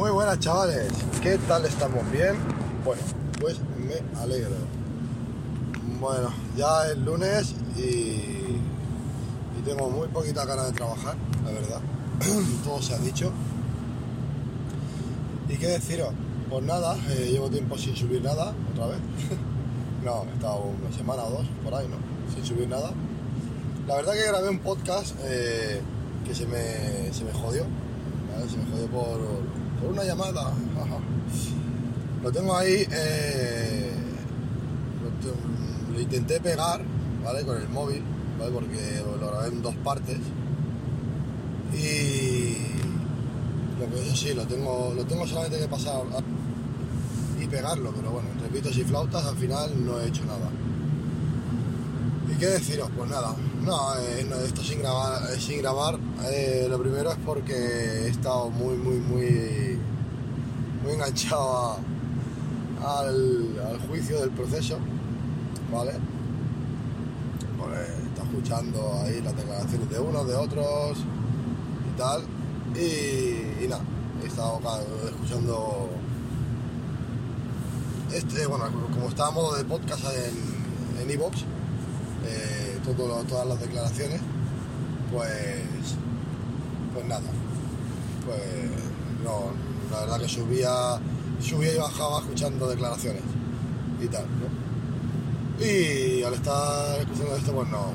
Muy buenas chavales, ¿qué tal estamos? ¿Bien? Bueno, pues me alegro. Bueno, ya es lunes y, y tengo muy poquita ganas de trabajar, la verdad. Todo se ha dicho. ¿Y qué deciros? Pues nada, eh, llevo tiempo sin subir nada, otra vez. no, he estado una semana o dos por ahí, ¿no? Sin subir nada. La verdad que grabé un podcast eh, que se me, se me jodió. Se me jodió por, por una llamada. Lo tengo ahí. eh, lo, te- lo intenté pegar, ¿vale? Con el móvil, ¿vale? Porque lo, grabé en dos partes. Y. Lo que eso sí, lo tengo, lo tengo solamente que pasar y pegarlo, pero bueno, entre pitos y flautas al final no he hecho nada. ¿Y qué deciros? Pues nada, no, eh, no, esto sin grabar, eh, sin grabar eh, lo primero es porque he estado muy, muy, muy, muy enganchado al, juicio del proceso, ¿vale? He estado escuchando ahí las declaraciones de unos, de otros y tal, y, nada, he estado escuchando este, bueno, como está a modo de podcast en en iVoox, eh, todas las declaraciones, pues, pues nada, pues no, la verdad que subía, subía y bajaba escuchando declaraciones y tal. Y al estar escuchando esto, pues no,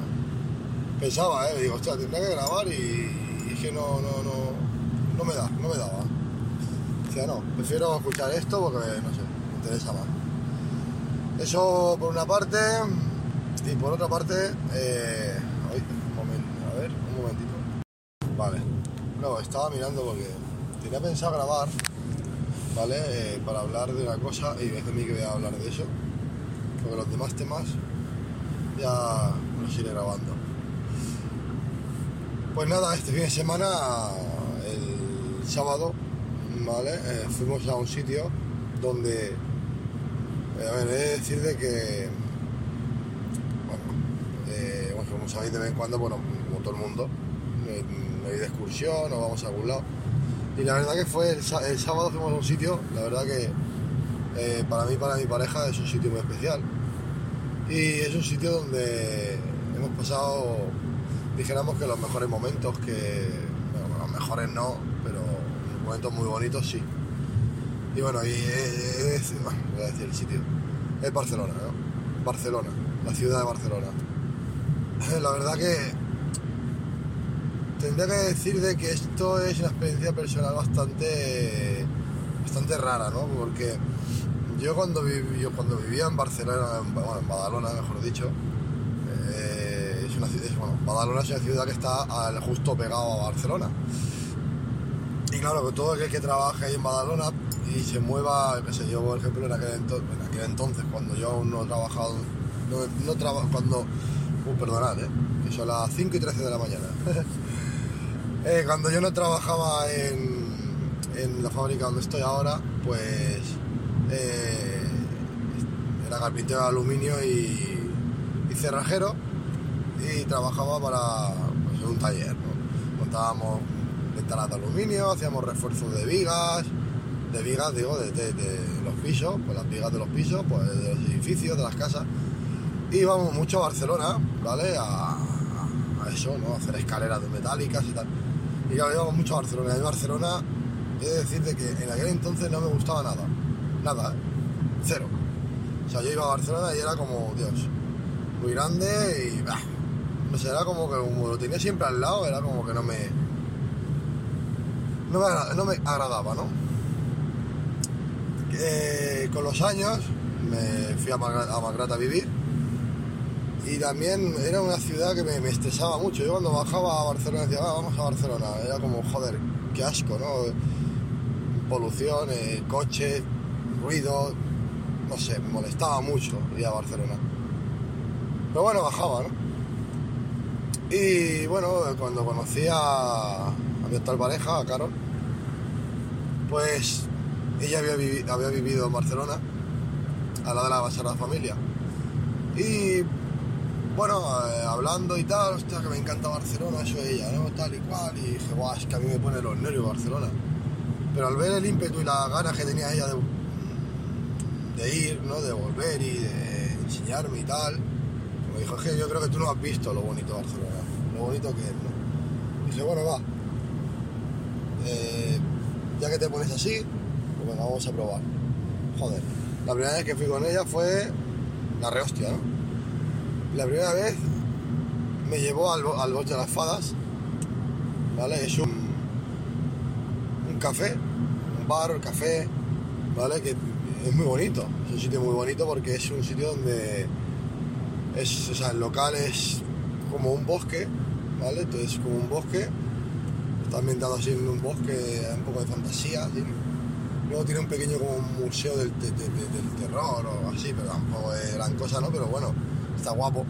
pensaba, ¿eh? Digo, hostia, tendría que grabar y, es que no, no, no, no me da, no me daba. Decía, no, prefiero escuchar esto porque, no sé, me interesa más. Eso por una parte, y por otra parte, eh, un momento, un momentito. Vale, no, estaba mirando porque tenía pensado grabar, ¿vale? Eh, para hablar de una cosa y es de mí que voy a hablar de eso, porque los demás temas ya los iré grabando. Pues nada, este fin de semana, el sábado, ¿vale? Eh, fuimos a un sitio donde, a ver, he de que, bueno, eh, bueno, como sabéis de vez en cuando, bueno, como todo el mundo, me, me voy de excursión o vamos a algún lado. Y la verdad que fue el, sá- el sábado fuimos a un sitio, la verdad que eh, para mí para mi pareja es un sitio muy especial. Y es un sitio donde hemos pasado, dijéramos que los mejores momentos, que los mejores no, pero momentos muy bonitos sí. Y bueno, y eh, es, bueno, voy a decir el sitio, es Barcelona. Barcelona, la ciudad de Barcelona. La verdad que tendría que decir de que esto es una experiencia personal bastante bastante rara, ¿no? Porque yo cuando viví, yo cuando vivía en Barcelona, en, bueno, en Badalona, mejor dicho, eh, es una ciudad, bueno, Badalona es una ciudad que está justo pegado a Barcelona. Y claro, que todo aquel que trabaje ahí en Badalona y se mueva, qué sé yo, por ejemplo, en aquel, ento- en aquel entonces, cuando yo aún no he trabajado, no, no traba- cuando, uh, perdonad, eh, que son las 5 y 13 de la mañana. Eh, cuando yo no trabajaba en, la fábrica donde estoy ahora, pues eh, era carpintero de aluminio y, cerrajero y trabajaba para pues, un taller. Montábamos ventanas de aluminio, hacíamos refuerzos de vigas, de vigas, digo, de los pisos, pues las vigas de los pisos, pues de los edificios, de las casas. Íbamos mucho a Barcelona, ¿vale? A, eso, ¿no? A hacer escaleras de metálicas y tal. Y claro, íbamos mucho a Barcelona. Y Barcelona, he de decir de que en aquel entonces no me gustaba nada. Nada, ¿eh? Cero. O sea, yo iba a Barcelona y era como, Dios, muy grande y, bah, no sé, era como que lo tenía siempre al lado, era como que no me... No me, agra- no me agradaba, ¿no? Eh, con los años me fui a Magrata a vivir y también era una ciudad que me, estresaba mucho. Yo cuando bajaba a Barcelona decía, "Ah, vamos a Barcelona, era como, joder, qué asco, ¿no? Polución, eh, coches, ruido, no sé, me molestaba mucho ir a Barcelona. Pero bueno, bajaba, ¿no? Y bueno, cuando conocí a, a mi actual pareja, a Carol, pues ella había, vivi- había vivido en Barcelona, al lado de la Sagrada Familia. Y bueno, eh, hablando y tal, hostia, que me encanta Barcelona, eso es ella, ¿no? Tal y cual. Y dije, guau, es que a mí me pone los nervios Barcelona. Pero al ver el ímpetu y las ganas que tenía ella de, ir, ¿no? De volver y de enseñarme y tal, me dijo, es que yo creo que tú no has visto lo bonito de Barcelona, lo bonito que es, ¿no? dije, bueno, va. Eh, ya que te pones así, pues venga, vamos a probar. Joder, la primera vez que fui con ella fue la rehostia, ¿no? La primera vez me llevó al, al Bosque de las Fadas, ¿vale? Es un, un café, un bar, un café, ¿vale? Que es muy bonito, es un sitio muy bonito porque es un sitio donde es, o sea, el local es como un bosque, ¿vale? Entonces como un bosque, está ambientado así en un bosque, un poco de fantasía, así. Luego tiene un pequeño como un museo del, de- de- de- del terror o así, pero tampoco es gran cosa, ¿no? Pero bueno, está guapo.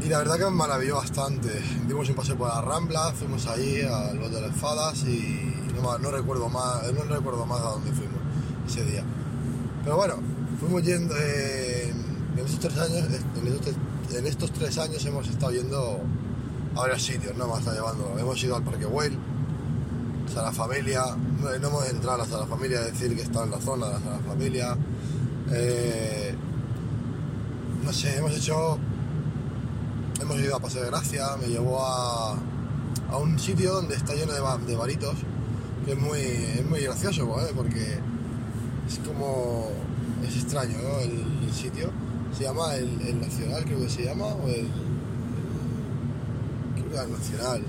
Y la verdad que me maravilló bastante. Dimos un paseo por la Rambla, fuimos ahí al Bote de las Fadas y no, no recuerdo más, no recuerdo más a dónde fuimos ese día. Pero bueno, fuimos yendo eh, en estos tres años, en estos, en estos tres años hemos estado yendo a varios sitios, ¿no? Me está llevando. Hemos ido al Parque Güell, a la Familia, no, hemos entrado a la Familia, decir que está en la zona de la Familia. Eh, no sé, hemos hecho hemos ido a Paseo de Gracia, me llevó a, a un sitio donde está lleno de, de baritos, que es muy, es muy gracioso, ¿vale? Porque es como... es extraño, ¿no? El, sitio. Se llama el, el Nacional, creo que se llama, o el... creo que el Nacional.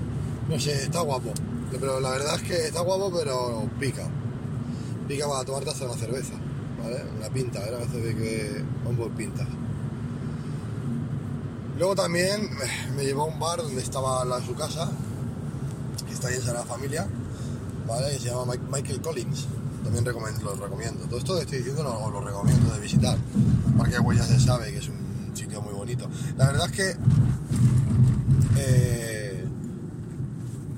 No sé, está guapo. Pero la verdad es que está guapo, pero pica. Pica para tomarte hasta una cerveza, ¿vale? Una pinta, era a veces de que... un buen pinta. Luego también me llevó a un bar donde estaba la su casa, que está ahí en Sagrada Familia, ¿vale? Y se llama Michael Collins. También recomiendo, lo recomiendo. Todo esto que estoy diciendo lo, lo recomiendo de visitar. Parque Güell ya se sabe que es un sitio muy bonito. La verdad es que eh,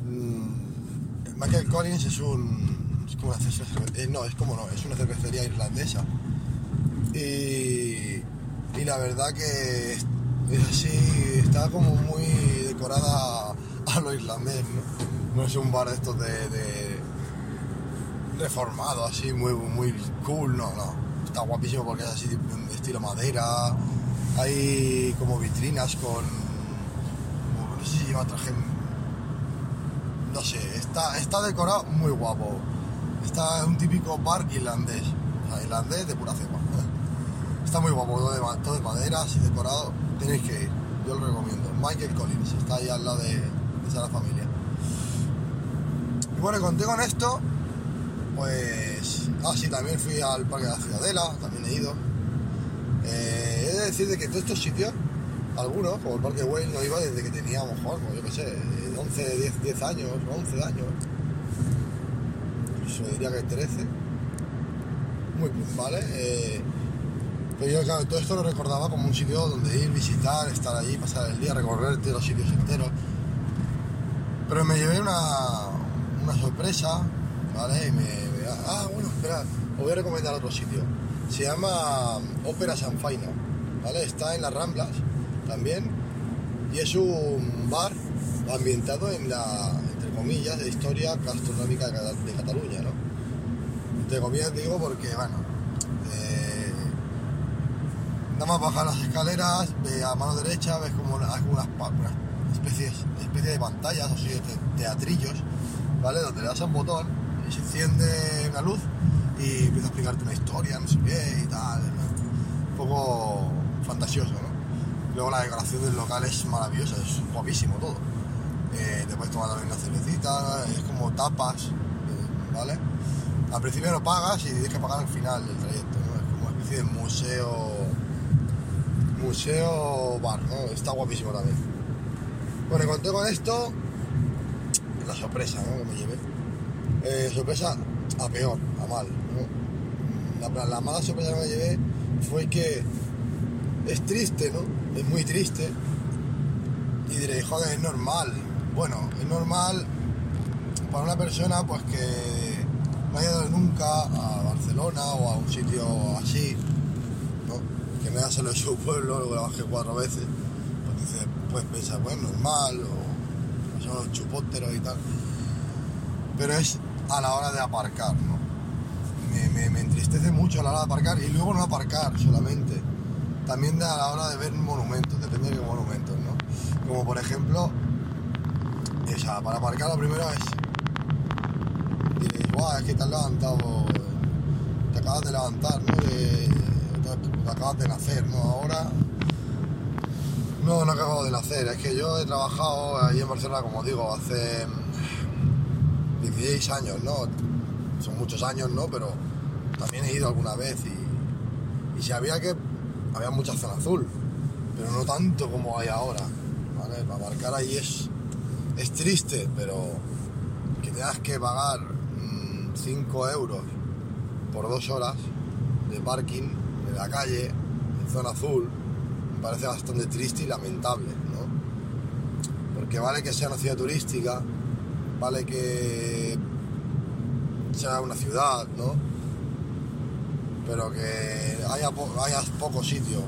mm, Michael Collins es un es como una cerve- eh, no es como no es una cervecería irlandesa y, y la verdad que es, es así, está como muy decorada a lo irlandés, ¿no? No es un bar de estos de, de reformado, así, muy, muy cool, no, no. Está guapísimo porque es así, de estilo madera, hay como vitrinas con, no sé si lleva traje, no sé, está, está decorado muy guapo. Está un típico bar irlandés, o sea, irlandés de pura cepa. Está muy guapo, todo de, todo de madera, así decorado. Tenéis que ir, yo lo recomiendo. Michael Collins, está ahí al lado de, de Familia. Y bueno, conté con esto, pues. Ah, sí, también fui al Parque de la Ciudadela, también he ido. Eh, he de decir de que todos estos sitios, algunos, como el Parque Güell, no iba desde que tenía, a lo mejor, pues, yo qué sé, 11, 10, 10 años, 11 años. Incluso diría que 13. Muy bien, ¿vale? Eh, pero yo, claro, todo esto lo recordaba como un sitio donde ir, visitar, estar allí, pasar el día, recorrer todos los sitios enteros. Pero me llevé una, una sorpresa, ¿vale? Y me, ah, bueno, espera, os voy a recomendar otro sitio. Se llama Ópera San Faina, ¿vale? Está en las Ramblas también y es un bar ambientado en la, entre comillas, de historia gastronómica de Cataluña, ¿no? Entre comillas digo porque, bueno, eh, nada más las escaleras, ve a mano derecha ves como unas, especies, especie de pantallas, así de te- teatrillos, ¿vale? Donde le das a un botón y se enciende una luz y empieza a explicarte una historia, no sé qué y tal. Un poco fantasioso, ¿no? Luego la decoración del local es maravillosa, es guapísimo todo. Eh, te puedes tomar también una cervecita, es como tapas, ¿vale? Al principio no pagas y tienes que pagar al final del trayecto, ¿no? Es como una especie de museo, museo bar, ¿no? Está guapísimo también. Bueno, conté con esto, la sorpresa, ¿no? Que me llevé. Eh, sorpresa a peor, a mal. La, la mala sorpresa que me llevé fue que es triste, ¿no? Es muy triste. Y diré, joder, es normal. Bueno, es normal para una persona pues que no haya ido nunca a Barcelona o a un sitio así. Que me da solo en su pueblo, luego bajé cuatro veces. Pues dice, pues piensa, pues normal, o son los chupóteros y tal. Pero es a la hora de aparcar, ¿no? Me, me, entristece mucho a la hora de aparcar y luego no aparcar solamente. También a la hora de ver monumentos, depende de qué monumentos, ¿no? Como por ejemplo, esa, para aparcar lo primero es. Diréis, guau, es que te has levantado, te acabas de levantar, ¿no? Acabas de nacer, ¿no? Ahora. No, no acabo de nacer, es que yo he trabajado ahí en Barcelona, como digo, hace 16 años, ¿no? Son muchos años, ¿no? Pero también he ido alguna vez y, y sabía que había mucha zona azul, pero no tanto como hay ahora, ¿vale? Para marcar ahí es, es triste, pero que tengas que pagar 5 mm, euros por dos horas de parking la calle, en zona azul, me parece bastante triste y lamentable, ¿no? Porque vale que sea una ciudad turística, vale que sea una ciudad, ¿no? Pero que haya, haya poco sitio,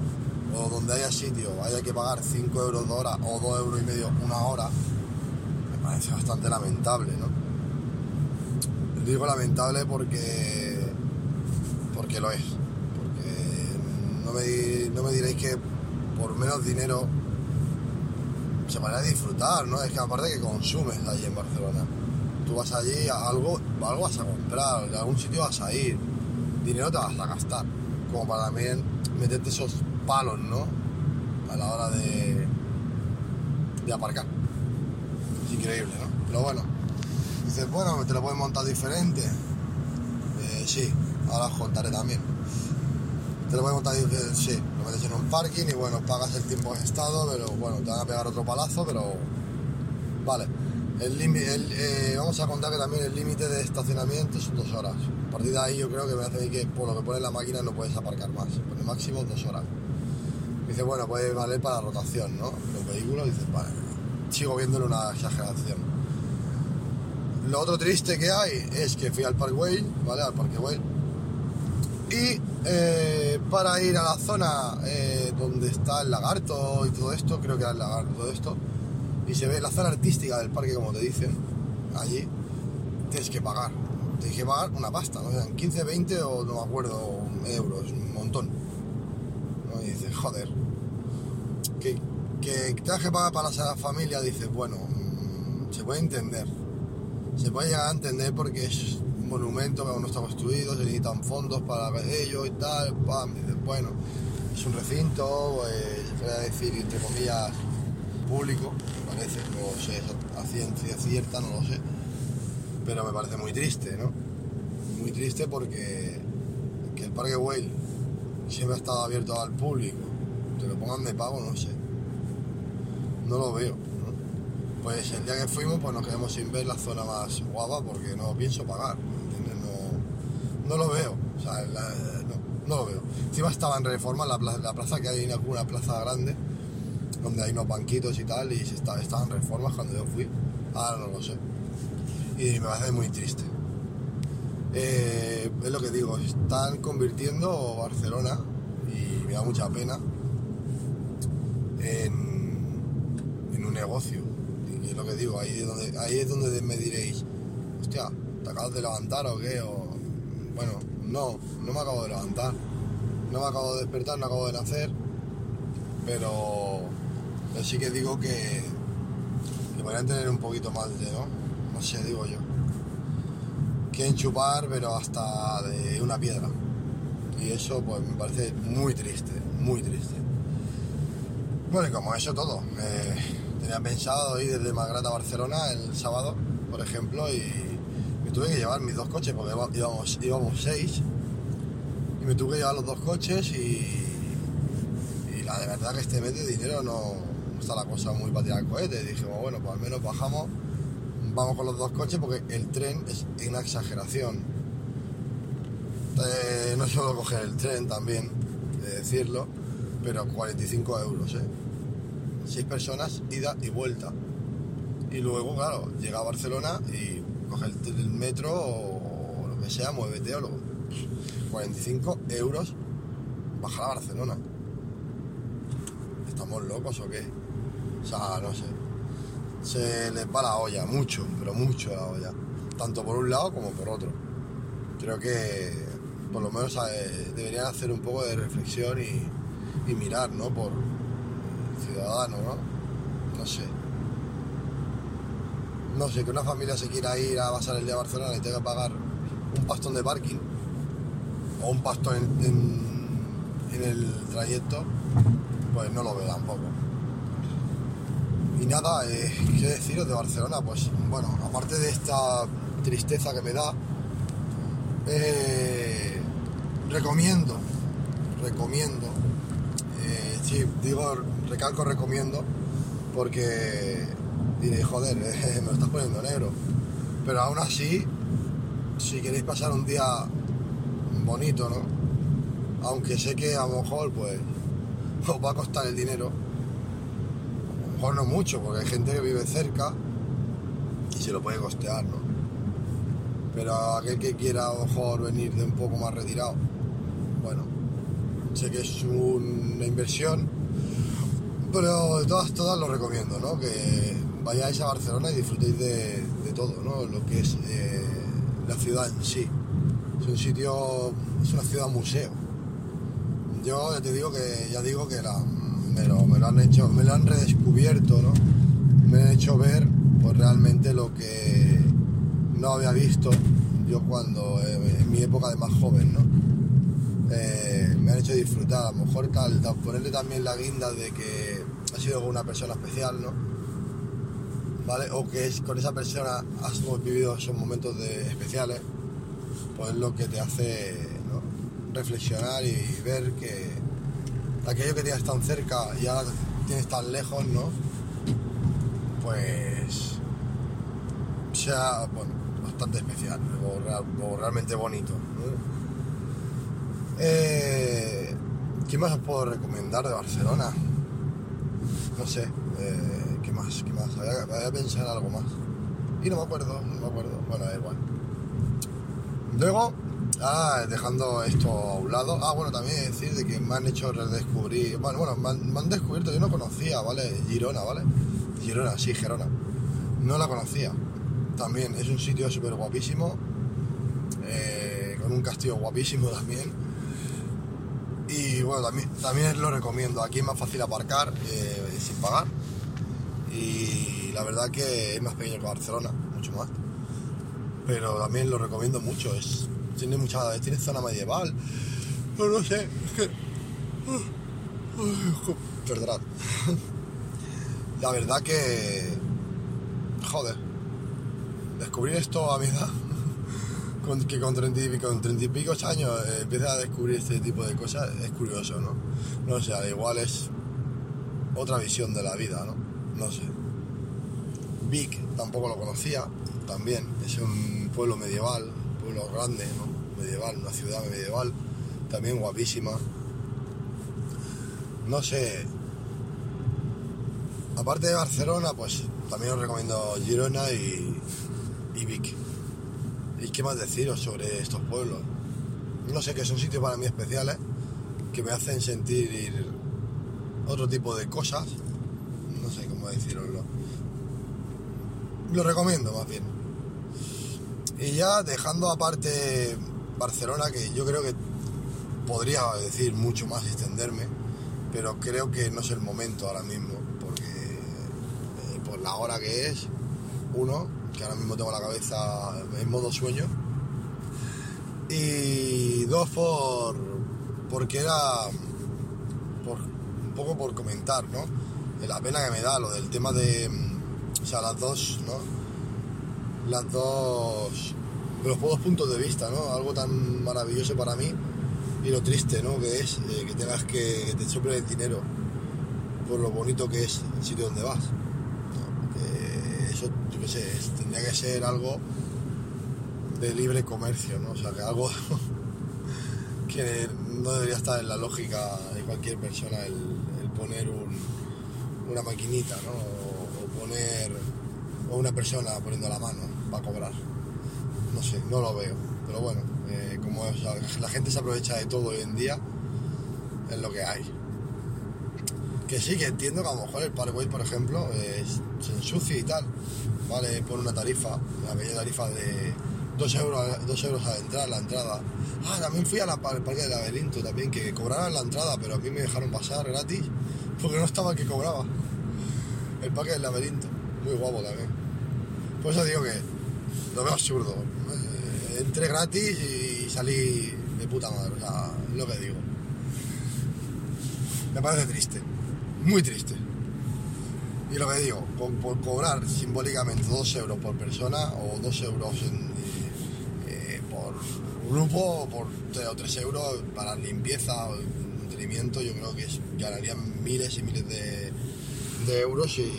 o donde haya sitio, haya que pagar 5 euros de hora o 2 euros y medio una hora, me parece bastante lamentable, ¿no? Digo lamentable porque, porque lo es. No me, diréis que por menos dinero se van a disfrutar, ¿no? Es que aparte que consumes allí en Barcelona. Tú vas allí, algo, algo vas a comprar, de algún sitio vas a ir, dinero te vas a gastar, como para también meterte esos palos, ¿no? A la hora de, de aparcar. Es increíble, ¿no? Pero bueno, dices, bueno, te lo puedes montar diferente. Eh, sí, ahora os contaré también. Te lo puedes montar diferente, sí, lo metes en un parking y bueno, pagas el tiempo que has estado, pero bueno, te van a pegar otro palazo, pero vale. Eh, vamos a contar que también el límite de estacionamiento son dos horas. A partir de ahí yo creo que me hace que por lo que pone la máquina no puedes aparcar más. Pone máximo dos horas. Dice, bueno, puede valer para rotación, ¿no? Los vehículos, dices, vale, sigo viéndole una exageración. Lo otro triste que hay es que fui al Parkway, ¿vale? Al Parkway. Y eh, para ir a la zona eh, donde está el lagarto y todo esto, creo que era el lagarto todo esto, y se ve la zona artística del parque, como te dicen, allí, tienes que pagar. Tienes que pagar una pasta, ¿no? 15, 20 o no me acuerdo, euros, un montón. Y dices, joder, que, que tengas que pagar para la familia, dices, bueno, mm, se puede entender. Se puede llegar a entender porque es monumento que aún no está construido, se necesitan fondos para ello y tal, bueno, es un recinto, eh, se puede decir, entre comillas, público, me parece, no sé a ciencia cierta, no lo sé, pero me parece muy triste, ¿no? Muy triste porque que el Parque Whale siempre ha estado abierto al público, te lo pongan de pago, no sé, no lo veo. Pues el día que fuimos, pues nos quedamos sin ver la zona más guapa porque no pienso pagar no lo veo, o sea, no, lo veo. Encima estaba en reforma la plaza, la plaza que hay en alguna plaza grande, donde hay unos banquitos y tal, y se estaba, en reformas cuando yo fui, ahora no lo sé. Y me parece muy triste. Eh, es lo que digo, están convirtiendo Barcelona, y me da mucha pena, en, un negocio. Y es lo que digo, ahí es donde, ahí es donde me diréis, hostia, ¿te acabas de levantar o qué? O, bueno, no, no me acabo de levantar. No me acabo de despertar, no acabo de nacer. Pero, sí que digo que, que podrían tener un poquito más de, ¿no? No sé, digo yo. Que enchupar, pero hasta de una piedra. Y eso pues me parece muy triste, muy triste. Bueno, y como eso todo. Tenía pensado ir desde Magrata a Barcelona el sábado, por ejemplo, y tuve que llevar mis dos coches porque íbamos, íbamos seis y me tuve que llevar los dos coches y, la de verdad que este mes de dinero no, está la cosa muy para tirar cohetes. Dije, bueno, pues al menos bajamos, vamos con los dos coches porque el tren es una exageración. Eh, no solo coger el tren también, de decirlo, pero 45 euros, ¿eh? Seis personas, ida y vuelta. Y luego, claro, llega a Barcelona y coge el, metro o, lo que sea, muévete o lo, 45 euros bajar a Barcelona. ¿Estamos locos o qué? O sea, no sé. Se les va la olla, mucho, pero mucho la olla. tanto por un lado como por otro. Creo que por lo menos eh, deberían hacer un poco de reflexión y, y mirar, ¿no? Por el ciudadano, ¿no? No sé. No sé, que una familia se quiera ir a pasar el día a Barcelona y tenga que pagar un pastón de parking o un pastón en, el trayecto, pues no lo veo tampoco. Y nada, eh, ¿qué deciros de Barcelona? Pues bueno, aparte de esta tristeza que me da, eh, recomiendo, recomiendo, eh, sí, digo, recalco recomiendo, porque diréis, joder, me lo estás poniendo negro. Pero aún así, si queréis pasar un día bonito, ¿no? Aunque sé que a lo mejor, pues, os va a costar el dinero. A lo mejor no mucho, porque hay gente que vive cerca y se lo puede costear, ¿no? Pero aquel que quiera a lo mejor venir de un poco más retirado, bueno, sé que es una inversión, pero de todas, todas lo recomiendo, ¿no? Que vayáis a Barcelona y disfrutéis de, de todo, ¿no? Lo que es eh, la ciudad en sí. Es un sitio, es una ciudad museo. Yo ya te digo que, ya digo que la, me, lo, me lo han hecho, me lo han redescubierto, ¿no? Me han hecho ver, pues realmente lo que no había visto yo cuando, eh, en mi época de más joven, ¿no? Eh, me han hecho disfrutar, a lo mejor tal, tal, ponerle también la guinda de que ha sido con una persona especial, ¿no? ¿Vale? O que es, con esa persona has vivido esos momentos especiales, pues lo que te hace reflexionar y ver que aquello que tienes tan cerca y ahora tienes tan lejos, ¿no? Pues sea bueno, bastante especial o, real- o realmente bonito. Eh, ¿Qué más os puedo recomendar de Barcelona? No sé, eh, ¿qué más? ¿Qué más? Había, había pensado en algo más. Y no me acuerdo, no me acuerdo. Bueno, da igual. Luego, ah, dejando esto a un lado, ah, bueno, también decir de que me han hecho redescubrir, bueno, bueno, me han, descubierto, yo no conocía, ¿vale? Girona, ¿vale? Girona, sí, Gerona. No la conocía. También es un sitio súper guapísimo, eh, con un castillo guapísimo también. Y bueno, también, también lo recomiendo. Aquí es más fácil aparcar eh, sin pagar. Y la verdad que es más pequeño que Barcelona, mucho más. Pero también lo recomiendo mucho. Es, tiene mucha, tiene zona medieval. No, no sé, es que. Perdonad. La verdad que. Joder. Descubrir esto a mi edad. Con, que con 30 y, con 30 y pico años eh, a descubrir este tipo de cosas es curioso, ¿no? No sé, al igual es otra visión de la vida, ¿no? No sé. Vic tampoco lo conocía, también es un pueblo medieval, pueblo grande, ¿no? Medieval, una ciudad medieval, también guapísima. No sé. Aparte de Barcelona, pues también os recomiendo Girona y, y Vic. ¿Y qué más deciros sobre estos pueblos? No sé, que son sitios para mí especiales, que me hacen sentir otro tipo de cosas. No sé cómo deciroslo. Lo recomiendo más bien. Y ya dejando aparte Barcelona, que yo creo que podría decir mucho más extenderme, pero creo que no es el momento ahora mismo, porque eh, por la hora que es, uno, que ahora mismo tengo la cabeza en modo sueño, y dos, por porque era un poco por comentar, ¿no? La pena que me da lo del tema de, mm, o sea, las dos, ¿no? Las dos, los dos puntos de vista, ¿no? Algo tan maravilloso para mí y lo triste, ¿no? Que es eh, que tengas que, que te sople el dinero por lo bonito que es el sitio donde vas. ¿No? Sé, tendría que ser algo de libre comercio, ¿no? O sea, que algo que no debería estar en la lógica de cualquier persona el, poner un- una maquinita, ¿no? O, poner o una persona poniendo la mano para cobrar. No sé, no lo veo. Pero bueno, eh, como la gente se aprovecha de todo hoy en día, es lo que hay. Que sí, que entiendo que a lo mejor el Paraguay, por ejemplo, se ensucia y tal, ¿vale? Por una tarifa, la bella tarifa de 2 euros, dos euros a entrar, la entrada. Ah, también fui al parque del laberinto también, que cobraron la entrada, pero a mí me dejaron pasar gratis, porque no estaba el que cobraba. El parque del laberinto, muy guapo también. Por eso digo que lo veo absurdo. Eh, entré gratis y salí de puta madre, o sea, lo que digo. Me parece triste muy triste. Y lo que digo, por, cobrar simbólicamente 2 euros por persona o 2 euros eh, por grupo o por 3 euros para limpieza o mantenimiento, yo creo que ganarían miles y miles de, euros y,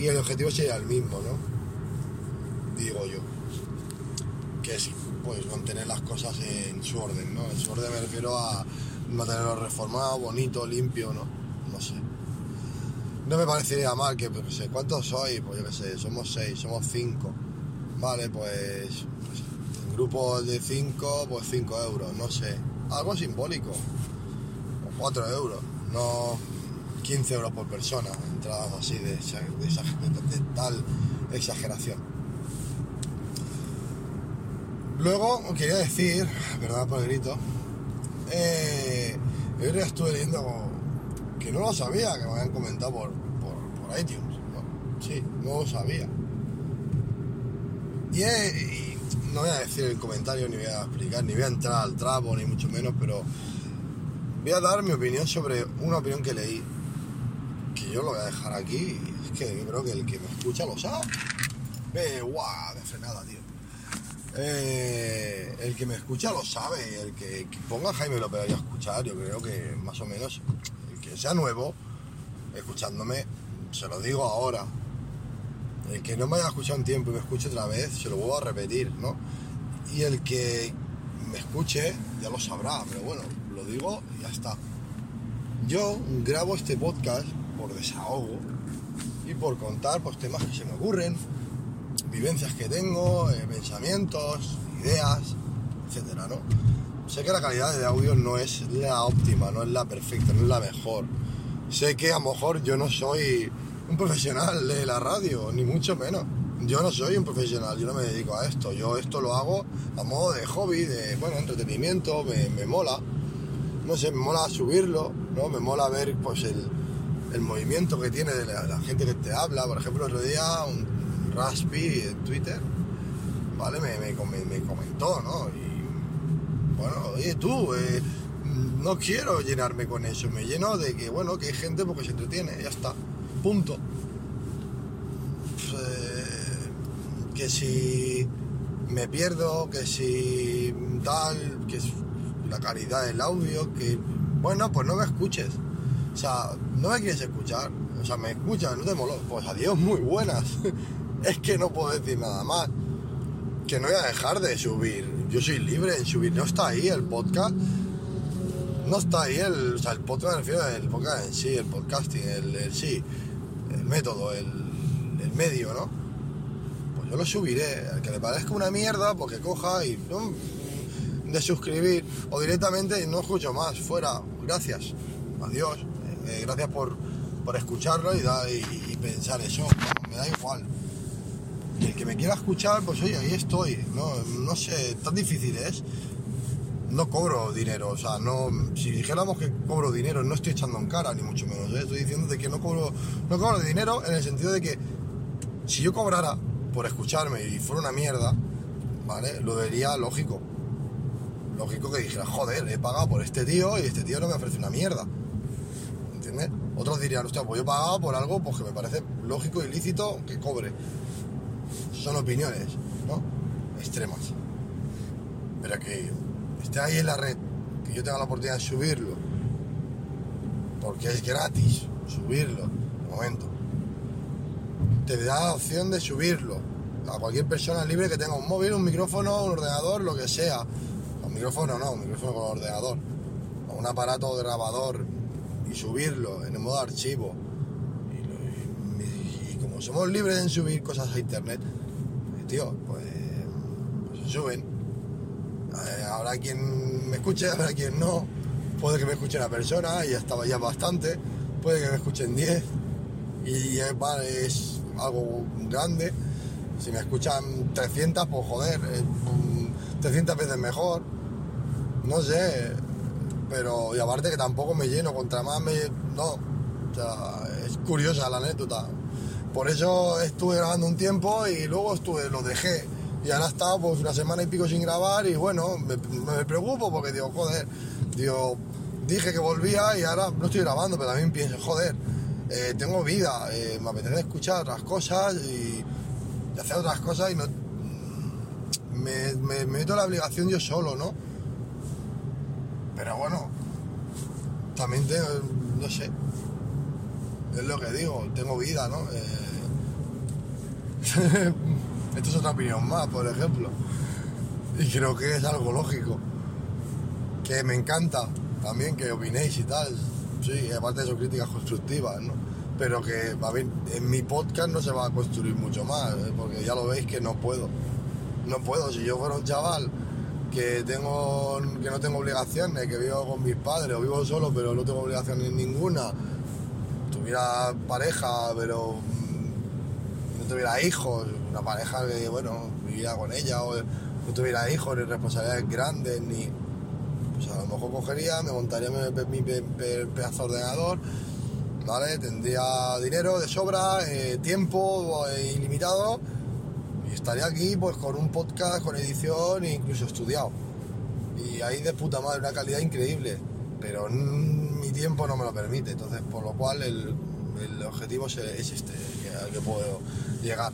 y el objetivo sería el mismo, ¿no? Digo yo. Que es pues mantener las cosas en su orden, ¿no? En su orden me refiero a mantenerlo reformado, bonito, limpio, ¿no? No sé. No me parecería mal que, pues, sé, ¿cuántos sois? Pues yo qué sé, somos seis, somos cinco. Vale, pues, pues grupos de cinco, pues cinco euros, no sé. Algo simbólico. O cuatro euros, no 15 euros por persona, entradas así de, de tal exageración. Luego quería decir, verdad por el grito, eh, yo estuve leyendo que no lo sabía, que me habían comentado por, por, iTunes. ¿no? Sí, no lo sabía. Y, no voy a decir el comentario, ni voy a explicar, ni voy a entrar al trapo, ni mucho menos, pero voy a dar mi opinión sobre una opinión que leí, que yo lo voy a dejar aquí. Es que yo creo que el que me escucha lo sabe. Ve, guau, de frenada, tío. Eh, el que me escucha lo sabe, el que, ponga Jaime López a escuchar, yo creo que más o menos, el que sea nuevo, escuchándome, se lo digo ahora. El que no me haya escuchado un tiempo y me escuche otra vez, se lo vuelvo a repetir, ¿no? Y el que me escuche ya lo sabrá, pero bueno, lo digo y ya está. Yo grabo este podcast por desahogo y por contar pues, temas que se me ocurren, vivencias que tengo, eh, pensamientos, ideas, etcétera, ¿no? Sé que la calidad de audio no es la óptima, no es la perfecta, no es la mejor. Sé que a lo mejor yo no soy un profesional de la radio, ni mucho menos. Yo no soy un profesional, yo no me dedico a esto. Yo esto lo hago a modo de hobby, de, bueno, entretenimiento, me, mola. No sé, me mola subirlo, ¿no? Me mola ver, pues, el, movimiento que tiene de la, gente que te habla. Por ejemplo, el otro día un, Raspi en Twitter, ¿vale? Me, me, comentó, ¿no? Y bueno, oye tú, eh, no quiero llenarme con eso, me lleno de que, bueno, que hay gente porque se entretiene, ya está, punto. Pues, que si me pierdo, que si tal, que es la calidad del audio, que bueno, pues no me escuches. O sea, no me quieres escuchar. O sea, me escuchas, no te molo. Pues adiós, muy buenas. es que no puedo decir nada más. Que no voy a dejar de subir. Yo soy libre en subir. No está ahí el podcast. No está ahí el, o sea, el podcast, me refiero al podcast en sí, el podcasting, el, sí, el método, el, el, medio, ¿no? Pues yo lo subiré. Al que le parezca una mierda, porque coja y de suscribir o directamente no escucho más. Fuera. Gracias. Adiós. Eh, gracias por, por escucharlo y, da, y, pensar eso. me da igual. El que me quiera escuchar, pues oye, ahí estoy. No, no sé, tan difícil es. No cobro dinero, o sea, no. Si dijéramos que cobro dinero, no estoy echando en cara, ni mucho menos. ¿eh? Estoy diciendo de que no cobro, no cobro dinero en el sentido de que si yo cobrara por escucharme y fuera una mierda, ¿vale? Lo vería lógico. Lógico que dijera, joder, he pagado por este tío y este tío no me ofrece una mierda. ¿Entiendes? Otros dirían, hostia, pues yo he pagado por algo pues, que me parece lógico y lícito que cobre son opiniones, ¿no? Extremas. Pero que esté ahí en la red, que yo tenga la oportunidad de subirlo, porque es gratis subirlo, de momento. Te da la opción de subirlo a cualquier persona libre que tenga un móvil, un micrófono, un ordenador, lo que sea. Un micrófono no, un micrófono con ordenador. O un aparato grabador y subirlo en el modo archivo. y como somos libres en subir cosas a internet, tío, pues, pues suben. Eh, habrá quien me escuche, habrá quien no. puede que me escuche una persona y ya estaba ya bastante, puede que me escuchen 10 y es, algo grande. Si me escuchan 300, pues joder, 300 veces mejor. No sé, pero y aparte que tampoco me lleno, contra más me... No, o sea, es curiosa la anécdota. Por eso estuve grabando un tiempo y luego estuve, lo dejé. Y ahora he estado pues una semana y pico sin grabar y bueno, me, me preocupo porque digo, joder, dije que volvía y ahora no estoy grabando, pero también pienso, joder, eh, tengo vida, eh, me apetece escuchar otras cosas y, hacer otras cosas y no... Me, me, meto la obligación yo solo, ¿no? Pero bueno, también tengo, no sé, es lo que digo, tengo vida, ¿no? Eh, esto es otra opinión más, por ejemplo. Y creo que es algo lógico. Que me encanta también que opinéis y tal. Sí, aparte de sus críticas constructivas, ¿no? Pero que va bien, en mi podcast no se va a construir mucho más, ¿eh? porque ya lo veis que no puedo. No puedo, si yo fuera un chaval que tengo que no tengo obligaciones, que vivo con mis padres o vivo solo pero no tengo obligaciones ninguna, tuviera pareja pero mm, no tuviera hijos, una pareja que bueno, viviera con ella o no tuviera hijos ni responsabilidades grandes ni pues a lo mejor cogería, me montaría mi, pedazo de ordenador, ¿vale? Tendría dinero de sobra, eh, tiempo eh, ilimitado y estaría aquí pues con un podcast, con edición e incluso estudiado. Y ahí de puta madre, una calidad increíble, pero mi tiempo no me lo permite, entonces por lo cual el, objetivo es, este, al que puedo llegar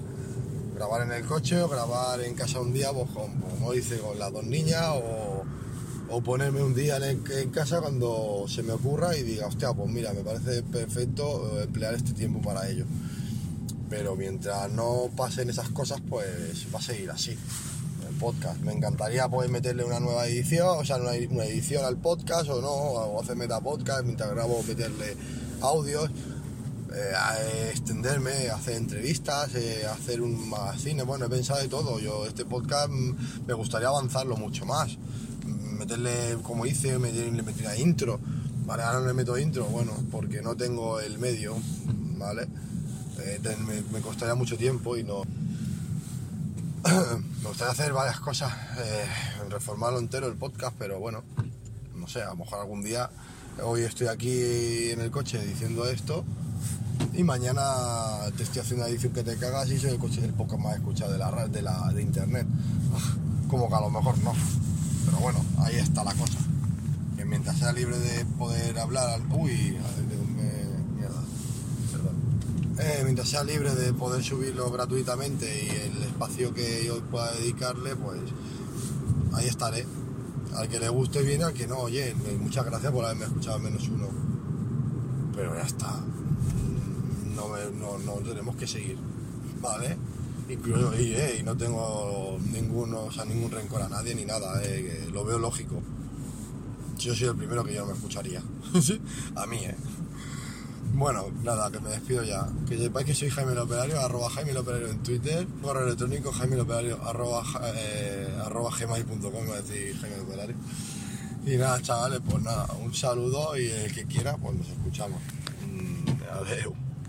grabar en el coche grabar en casa un día, pues, como dice, con las dos niñas o o ponerme un día en, casa cuando se me ocurra y diga, hostia, pues mira, me parece perfecto eh, emplear este tiempo para ello. Pero mientras no pasen esas cosas, pues va a seguir así. Podcast. Me encantaría poder meterle una nueva edición, o sea, una, edición al podcast o no, o hacer metapodcast mientras grabo, meterle audios. Eh, extenderme, hacer entrevistas, eh, hacer un magazine, bueno, he pensado de todo. Yo este podcast mm, me gustaría avanzarlo mucho más meterle, como hice, le metí una intro. Vale, ahora no le meto intro, bueno, porque no tengo el medio, ¿vale? Eh, me, costaría mucho tiempo y no... me gustaría hacer varias cosas, eh, reformarlo entero el podcast, pero bueno, no sé, a lo mejor algún día, hoy estoy aquí en el coche diciendo esto y mañana te estoy haciendo una edición que te cagas y soy el, coche, el podcast más escuchado de la, de de internet. Como que a lo mejor no. Pero bueno, ahí está la cosa. Que mientras sea libre de poder hablar... Uy. Eh, mientras sea libre de poder subirlo gratuitamente y el espacio que yo pueda dedicarle, pues ahí estaré. Al que le guste bien, al que no, oye, muchas gracias por haberme escuchado menos uno. Pero ya está. No, no, no tenemos que seguir. ¿Vale? incluso y, no tengo ninguno, o sea, ningún rencor a nadie ni nada, eh, lo veo lógico. Yo soy el primero que yo me escucharía. a mí, ¿eh? Bueno, nada, que me despido ya. Que sepáis que soy Jaime el Operario, arroba Jaime el Operario en Twitter, correo electrónico Jaime el Operario, arroba, eh, arroba gmail.com, a decir Jaime el Operario. Y nada, chavales, pues nada, un saludo y el que quiera, pues nos escuchamos. Mm, adiós.